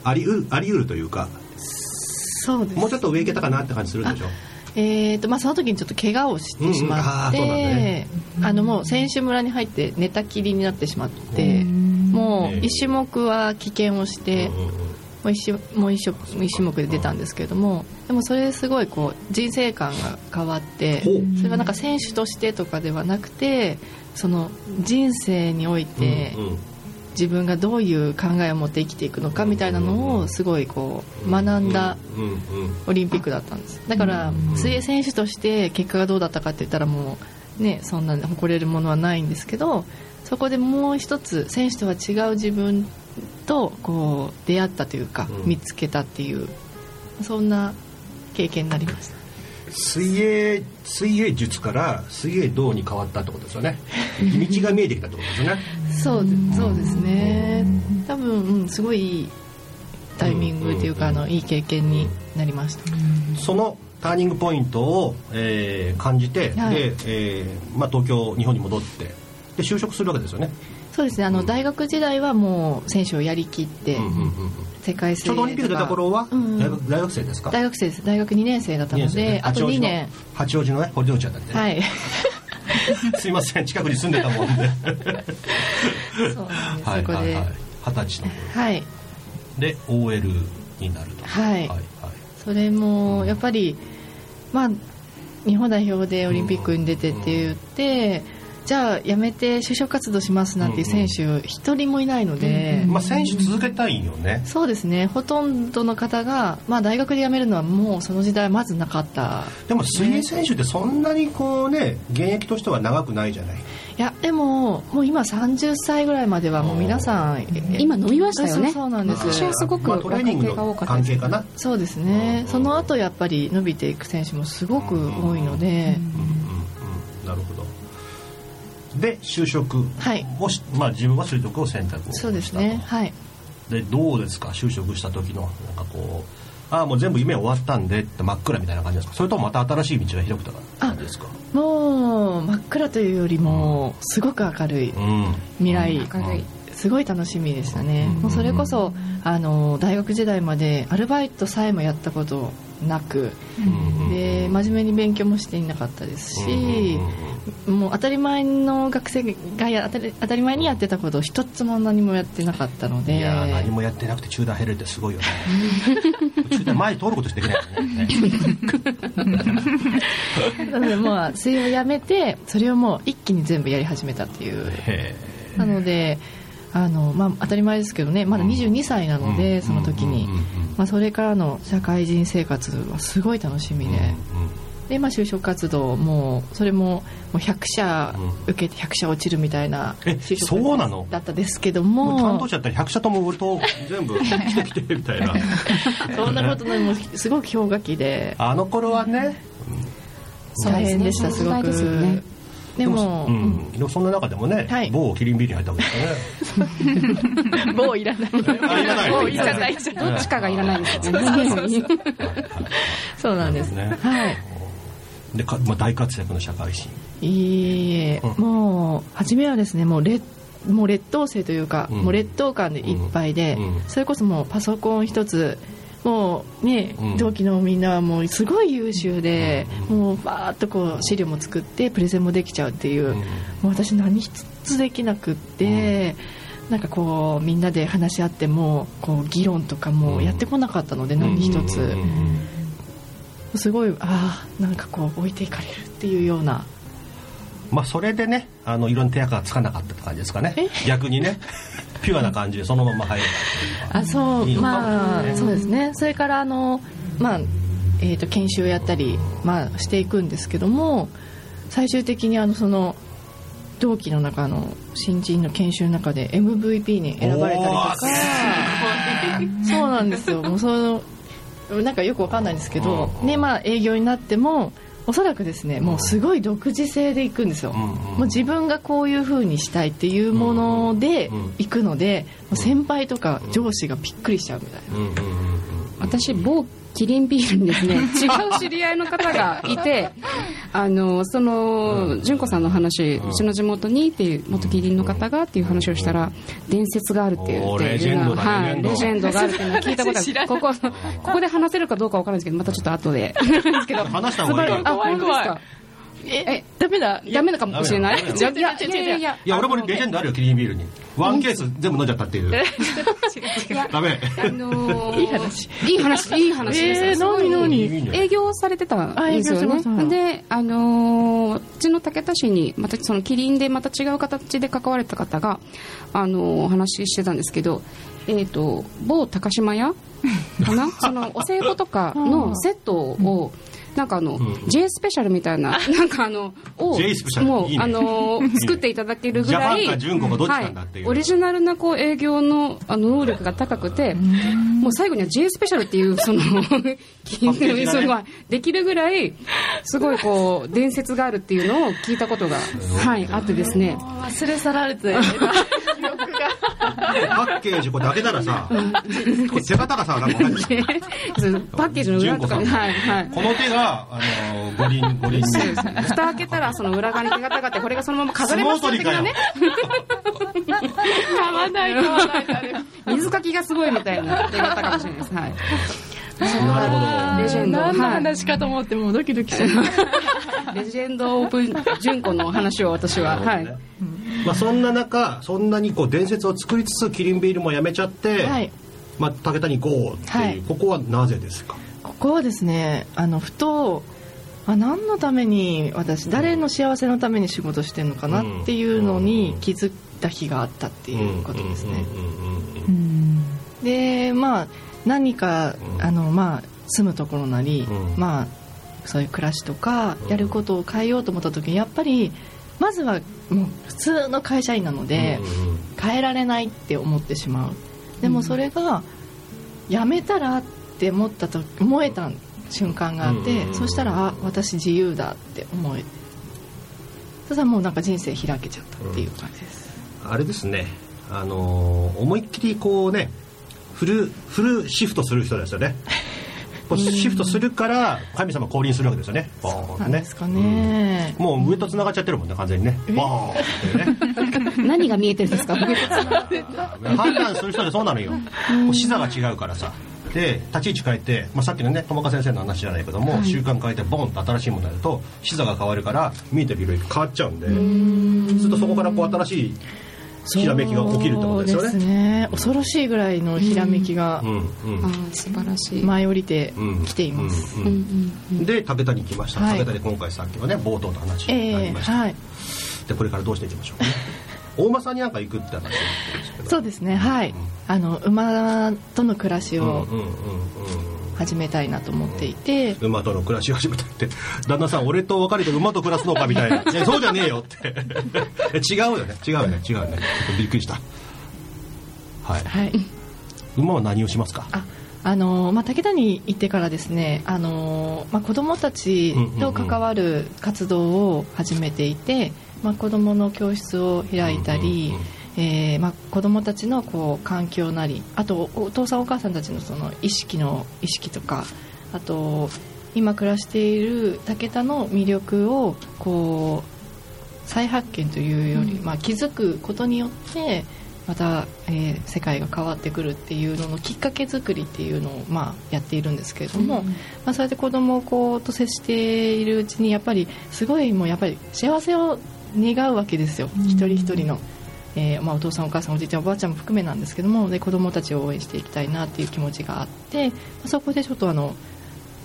ありうあり得るというかそうですもうちょっと上行けたかなって感じするんでしょ？えーとまあ、その時にちょっと怪我をしてしまって、うんうんあね。あのもう選手村に入って寝たきりになってしまって、もう1種目は棄権をして、うんうんうんもう一種もう一種一種目で出たんですけれどもでもそれですごいこう人生観が変わってそれはなんか選手としてとかではなくてその人生において自分がどういう考えを持って生きていくのかみたいなのをすごいこう学んだオリンピックだったんです。だから水泳選手として結果がどうだったかって言ったらもうねそんな誇れるものはないんですけどそこでもう一つ選手とは違う自分とこう出会ったというかうん。見つけたっていうそんな経験になりました。水泳水泳術から水泳道に変わったってことですよね。道が見えてきたってことですよね。そうでそうですね。多分、うん、すごいいいタイミングというかあのいい経験になりました。そのターニングポイントを、えー感じて、はい。で、えーまあ、東京日本に戻ってで就職するわけですよね、そうですね。あの、大学時代はもう選手をやりきって、うんうんうんうん。世界水泳ちょうどオリンピック出た頃はうん大学,、大学生ですか？大学生です。大学2年生だったのであと2年。八王子のね堀之内あたりでね、はい。すいません。近くに住んでたもんで。そうなんです、はいそこではい。はい二十歳の頃。はい。で OL になると。はい。はいそれもやっぱりまあ日本代表でオリンピックに出てって言って、じゃあ辞めて就職活動しますなんていう選手一人もいないので、まあ、選手続けたいよね。そうですね。ほとんどの方が、まあ、大学で辞めるのはもうその時代はまずなかった。でも水泳選手ってそんなにこうね現役としては長くないじゃない。いやでももう今30歳ぐらいまではもう皆さんえ今伸びましたよね。そうなんです。昔はすごくまあ、トレーニングの関係かな。そうですね、その後やっぱり伸びていく選手もすごく多いので、うんで就職はい。をし、まあ、自分は就職を選択をそうですしたね。はい。とでどうですか？就職した時のなんかこうああもう全部夢終わったんでって真っ暗みたいな感じですか？それともまた新しい道が開くとか感じですか？もう真っ暗というよりもすごく明るいうん。未来、明るいすごい楽しみでしたね、うん。もうそれこそあの大学時代までアルバイトさえもやったことなくうん。で真面目に勉強もしていなかったですしもう当たり前の学生がや当たり当たり前にやってたことを一つも何もやってなかったので。いやー何もやってなくて中断減れるってすごいよね。中断前に通ることしかできないよねなのでまあ水泳をやめてそれをもう一気に全部やり始めたっていう。へなのであの、まあ、当たり前ですけどねまだ22歳なので、うん。その時に、まあ、それからの社会人生活はすごい楽しみで、で、まあ、就職活動もそれももう100社受けて100社落ちるみたいなえ就職そうなの？だったですけども。う担も当者やったら100社とも俺と全部来てきてみたいな。そんなことないもうすごく氷河期で。あの頃はね大変でしたすごく。そうでもうん、でもそんな中でもね、はい。某キリンビールに入ったわけですかね。もういらない。あいらない。もういらないじゃん。どっちかがいらないんですよ。ねそうなんです。ね。はい。でか、まあ、大活躍の社会人。いいえ、うん。もう初めはですねもう劣もう劣等生というか、うん。もう劣等感でいっぱいで、うん。それこそもうパソコン一つもうね、うん。同期のみんなはもうすごい優秀で、もうバーッとこう資料も作ってプレゼンもできちゃうっていう、うん。もう私何一つできなくって、なんかこうみんなで話し合ってもこう議論とかもやってこなかったので、何一つ、すごいああなんかこう置いていかれるっていうような。まあそれでねあのいろんな手垢がつかなかったって感じですかね。え？逆にねピュアな感じでそのまま入れたっていうのは。あそういいのかもまあねそうですね。それからあのまあえー、と研修をやったり、まあ、していくんですけども最終的にあのその同期の中の新人の研修の中で MVP に選ばれたりとか。そうなんですよ。もうそのなんかよくわかんないんですけど、うん。ねまあ、営業になってもおそらくですねもうすごい独自性でいくんですよ、うんうん。もう自分がこういう風にしたいっていうものでうん行くので、もう先輩とか上司がびっくりしちゃうみたいな、うんうんうんうん。私某キリンビールにですね 違う知り合いの方がいてあのその純子さんの話うちの地元にっていう元キリンの方がっていう話をしたら伝説があるっていうレジェンドだはい、レジェンド。があるっていうのを聞いたことある。ここここで話せるかどうかわからないですけどまたちょっと後で。ですけど話した方がいい。よあ本当ですか？えダメだ。ダメだかもしれない。いやいやいやいや。いやいや俺もレジェンドあるよキリンビールに。ワンケース全部飲んじゃったっていう。ダメ。あのーいい話。いい話いい話です。何何？営業されてたんですよね。であのーうちの竹田市にまたそのキリンでまた違う形で関われた方があのーお話ししてたんですけどえっ、と某高島屋かな？そのお歳暮とかのセットをなんかあの、J スペシャルみたいななんかあの をもうあのー作っていただけるぐらいはい、オリジナルなこう営業のあの能力が高くてもう最後には J スペシャルっていうその 金それはできるぐらいすごいこう伝説があるっていうのを聞いたことが、はい、あってですね。忘れ去られて ッケージこれ開けたらさ、手形がさなんか入ってるパッケージの裏とかに純子さん。はいはいこの手があの五輪五輪。に蓋開けたらその裏側に手形があってこれがそのまま飾れますよ。的なね買わない買わない水かきがすごいみたいな手形かもしれないです。はいなるほど。レジェンド。何のはい話かと思ってもうドキドキしちゃう。レジェンド・オブ・純子の話を私は、はい。まあ、そんな中そんなにこう伝説を作りつつキリンビールもやめちゃって、はい。まあ、武田に行こうっていう、はい。ここはなぜですか？ここはですねあのふとあ何のために私誰の幸せのために仕事してるのかなっていうのに気づいた日があったっていうことですね。でまあ何かあの、まあ、住むところなり、うん。まあ、そういう暮らしとかやることを変えようと思った時にやっぱりまずはもう普通の会社員なので変えられないって思ってしまう。でもそれが辞めたらって思ったと思えた瞬間があって、うんそしたらあ私自由だって思えたらもうなんか人生開けちゃったっていう感じです、あれですね。あのー思いっきりこうねフルフルシフトする人ですよね。こうシフトするから神様降臨するわけですよね。ボーンってね。なんですかね、もう上と繋がっちゃってるもんね完全にね。ボーンってね。何が見えてるんですか？判断する人でそうなのよ。視座が違うからさ。で立ち位置変えて、まあ、さっきのね友果先生の話じゃないけども、習慣変えてボンと新しいものやると視座が変わるから見えてる色々変わっちゃうんで。するとそこからこう新しいひらめきが起きるってことですよね。そうですね。恐ろしいぐらいのひらめきがうんうん。あー素晴らしい。舞い降りてうんきています、うんうんで武田に来ました、はい。武田で今回さっきはね冒頭の話になええりました、はい。でこれからどうしていきましょうかね。大間さんになんか行くって話ってそうですねはい、あの馬との暮らしをうんうんうんうん始めたいなと思っていて、馬との暮らしを始めたって。旦那さん俺と別れて馬と暮らすのかみたいな「いやそうじゃねえよ」って。違うよね。違うよね。違うよね。ちょっとびっくりした。はい。はい。馬は何をしますか？ああのまあ、武田に行ってからですね、あのまあ、子どもたちと関わる活動を始めていて、まあ、子どもの教室を開いたり、うんうんうんえーまあ、子どもたちのこう環境なりあとお父さんお母さんたちのその意識の意識とかあと今暮らしている武田の魅力をこう再発見というより、まあ、気づくことによってまた、えー世界が変わってくるっていうののきっかけ作りっていうのを、まあ、やっているんですけれども、まあ、そうやって子供をこうと接しているうちにやっぱりすごいもうやっぱり幸せを願うわけですよ、一人一人の。えーまあ、お父さんお母さんおじいちゃんおばあちゃんも含めなんですけどもで子供たちを応援していきたいなっていう気持ちがあって、まあそこでちょっとあの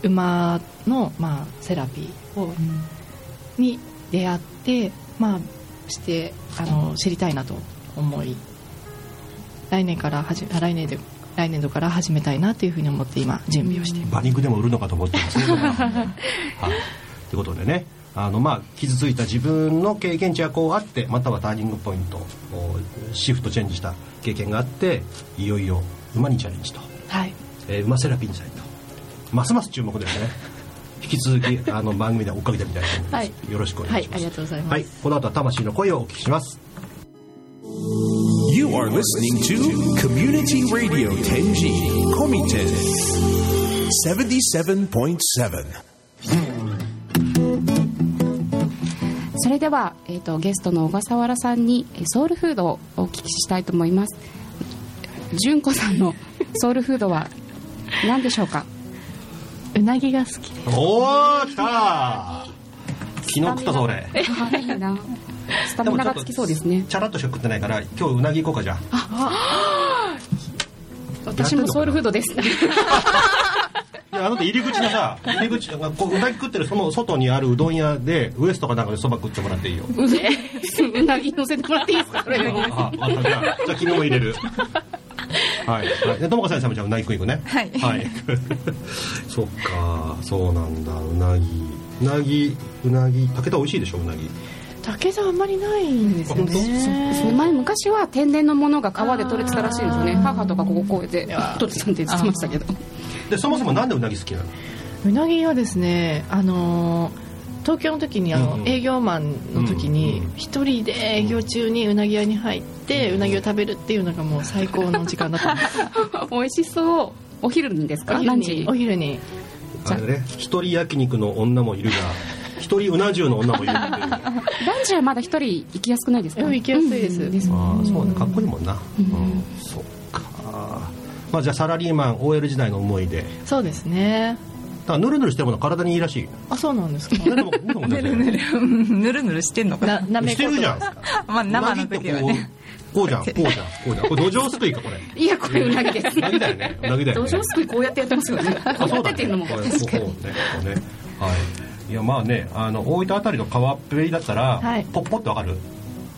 馬の、まあ、セラピーを、に出会って、まあ、してあの知りたいなと思い来年からはじ来年で来年度から始めたいなというふうに思って今準備をしています。馬肉でも売るのかと思ってますね はい。ということでねあのまあ傷ついた自分の経験値がこうあってまたはターニングポイントシフトチェンジした経験があっていよいよ馬にチャレンジと、はい。えー馬セラピーにチャレンジとますます注目ですね。引き続きあの番組で追っかけてみたいと思います、はい。よろしくお願いします、はいありがとうございます。はい、この後は魂の声をお聞きします。You are listening to Community Radio Tenji Komiten 77.7. それでは、えー、とゲストの小笠原さんにえーソウルフードをお聞きしたいと思います。純子さんの ソウルフードは何でしょうか？うなぎが好きです。おお来た昨日食ったぞ俺。スタミナがつきそうですね。チャラッとしか食ってないから今日うなぎ行こうかじゃあ私もソウルフードです いやあの入り口のさ入り口こううなぎ食ってるその外にあるうどん屋でウエストかなんかでそば食ってもらっていいよ。う なぎ乗せてもらっていいですかこれあわかったじゃあじゃあ君も入れる。はいはい。で友果先生もじゃあうなぎ食い行くね。はい。はい。そっかそうなんだうなぎ。うなぎうなぎ武田美味しいでしょうなぎ。竹田あんまりないんですよ本当？そうですねね前昔は天然のものが川で取れてたらしいんですよね。母とかこここうやって取ってたんって言ってましたけどでそもそもなんでうなぎ好きなの？うなぎはですねあのー東京の時にあの、うんうん。営業マンの時にうんうん一人で営業中にうなぎ屋に入ってうなぎを食べるっていうのがもう最高の時間だった。んです美味しそう。お昼にですか？お昼に何時？お昼に。あれね一人焼肉の女もいるが一人うな重の女もいるっていう。ランチはまだ一人行きやすくないですか？うん行きやすいです。うん。ですねああそうね。かっこいいもんな。うん、そっかまあじゃあサラリーマン OL 時代の思い出。だそうですね。からぬるぬるしてるものは体にいいらしい。あそうなんですか？ぬるぬるしてんのか？なななめしてるじゃんまあ生の時はね。こうじゃん こうじゃんこうじゃん。これ土壌すくいかこれ。いやこれうなぎ。ですうなぎだよね。うなぎだよね。土壌すくいこうやってやってますよね。あこうやってっていうのもこうねこうね。はい。いやまあねあの大分あたりの川っぺりだったら、はい。ポッポってわかる？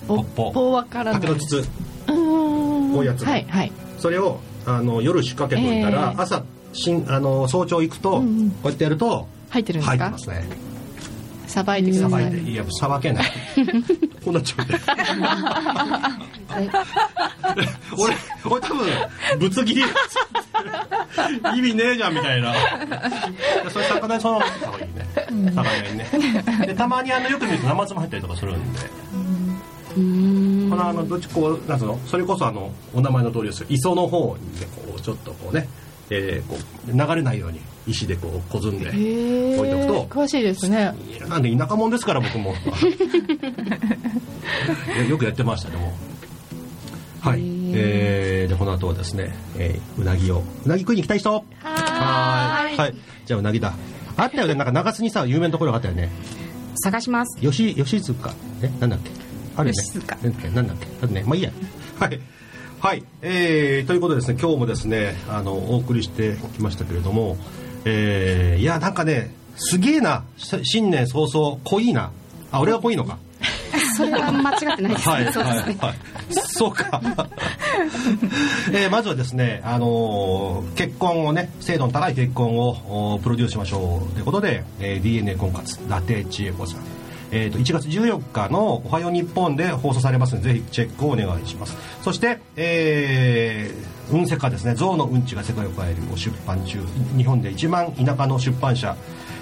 ポッポポわからない。竹の筒。うーん。こういうやつ。はいはい。それをあの夜仕掛けといたら、ええ。朝しんあの早朝行くと、うんうん。こうやってやると入ってるんですか？入ってますね。さばいてくさださい。ばいていやさばけない。こうなっちゃうね 俺俺多分ぶつ切り。意味ねえじゃんみたいな。それ魚にそのままいいね。魚にね。でたまにあのよく見ると生ツも入ったりとかするんでこのあのどっちこうなんのそれこそあのお名前の通りですよ。磯の方にねこうちょっとこうね、えーこう流れないように石でこうこずんでへ置いとくとえ詳しいですね。なんで田舎者ですから僕も。よくやってましたねもう。はい。えー、でこの後はですね、えーうなぎをうなぎ食いに行きたい人。はーい。はい。じゃあうなぎだ。あったよね。なんか長津にさ有名なところがあったよね。探します。吉吉塚えなんだっけ？あるよねなんだっけ？あるね。まあいいや。はい。はい。えー、ということでですね今日もですねあのお送りしてきましたけれどもえー、いやなんかねすげえな。し新年早々濃いな。あ俺が濃いのか。それは間違ってないですはいねそうですね。はい。はいそうか、えーまずはですね、あのー結婚をね精度の高い結婚をおプロデュースしましょう。ということで、えー DNA 婚活伊達千恵子さんえー、と1月14日の「おはよう日本」で放送されますのでぜひチェックをお願いします。そして、えー、運勢家ですね「象のうんちが世界を変える」を出版中日本で一番田舎の出版社、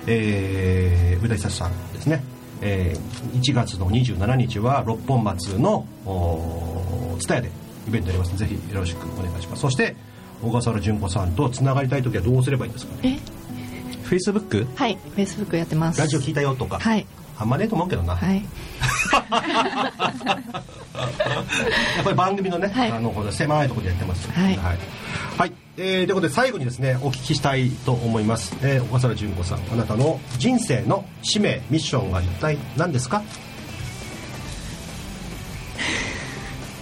えー、宇田久さんですね。えー1月の27日は六本松の蔦屋でイベントやりますのでぜひよろしくお願いします。そして小笠原純子さんとつながりたい時はどうすればいいんですかね？え？Facebook はいフェイスブックやってます。ラジオ聞いたよとか、はいあんまねえと思うけどな、はい。やっぱり番組のね、はい。あのこの狭いところでやってますはい。はい、はい。えーということで最後にですねお聞きしたいと思います、えー小笠原純子さんあなたの人生の使命ミッションは一体何ですか？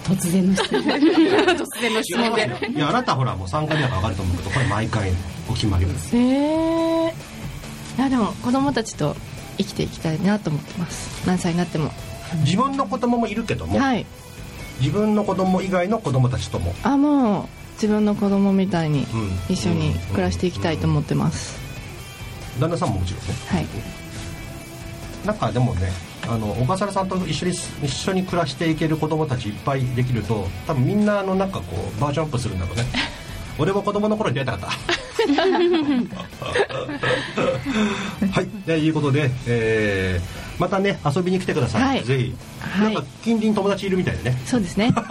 突然の質問。突然の質問で。いやあなたほらもう3回目は上がると思うけどこれ毎回お決まりです。えー、いやでも子供たちと生きていきたいなと思ってます。何歳になっても。自分の子供もいるけども、はい。自分の子供以外の子供たちとも、あもう自分の子供みたいにうん。一緒に暮らしていきたいと思ってます。旦那さんももちろんね。はい。なんかでもねあの小笠原さんと一緒に一緒に暮らしていける子供たちいっぱいできると多分みんなあのなんかこうバージョンアップするんだろうね 俺も子供の頃に出会いたかった。はい。ということで、えーまたね遊びに来てください、はい。ぜひ、はい。なんか近隣友達いるみたいでね。そうですね。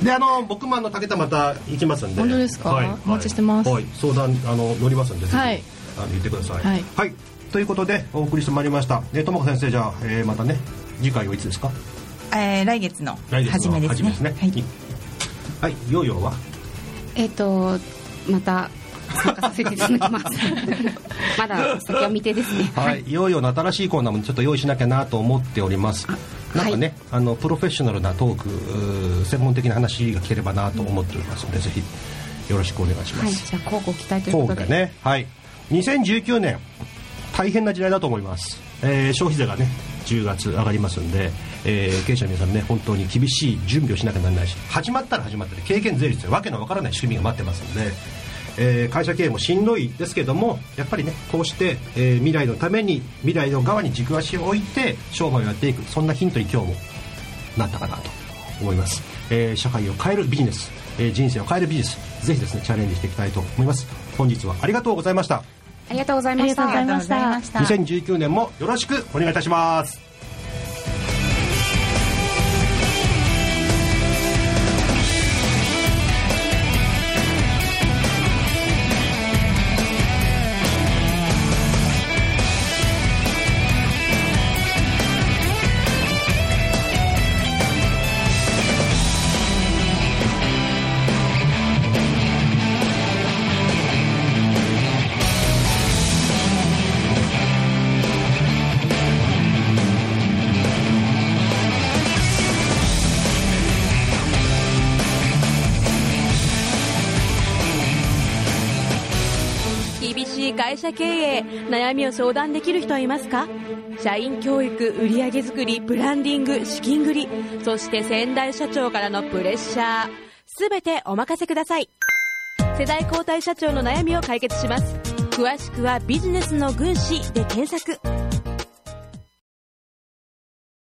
であの僕もあの竹田また行きますんで。本当ですか？はい。お待ちしてます。はい、相談あの乗りますんでぜひ、はい。あの言ってください。はい。ということでお送りしてまいりました。えーともこ先生じゃあ、えーまたね次回はいつですか？えー来月の来月の初めですね。初めはいはいヨーヨーは？えっとまた参加させていただきます。まだ先は未定ですね。はい、ヨーヨーの新しいコーナーもちょっと用意しなきゃなと思っております。なんかね、あのプロフェッショナルなトーク専門的な話が聞ければなと思っておりますのでぜひよろしくお願いします、はいじゃあ交互期待ということで。ね。はい。2019年大変な時代だと思います、えー消費税がね10月上がりますんで、えー経営者の皆さんね本当に厳しい準備をしなきゃならないし始まったら始まったで経験税率でわけのわからない仕組みが待ってますんで、えー会社経営もしんどいですけどもやっぱりねこうして、えー未来のために未来の側に軸足を置いて商売をやっていくそんなヒントに今日もなったかなと思います、えー社会を変えるビジネス、えー人生を変えるビジネスぜひですねチャレンジしていきたいと思います。本日はありがとうございました。ありがとうございました。ありがとうございました。2019年もよろしくお願いいたします社経営悩みを相談できる人はいますか？社員教育売上づくりブランディング資金繰りそして先代社長からのプレッシャー。全てお任せください。世代交代社長の悩みを解決します。詳しくはビジネスの軍師で検索。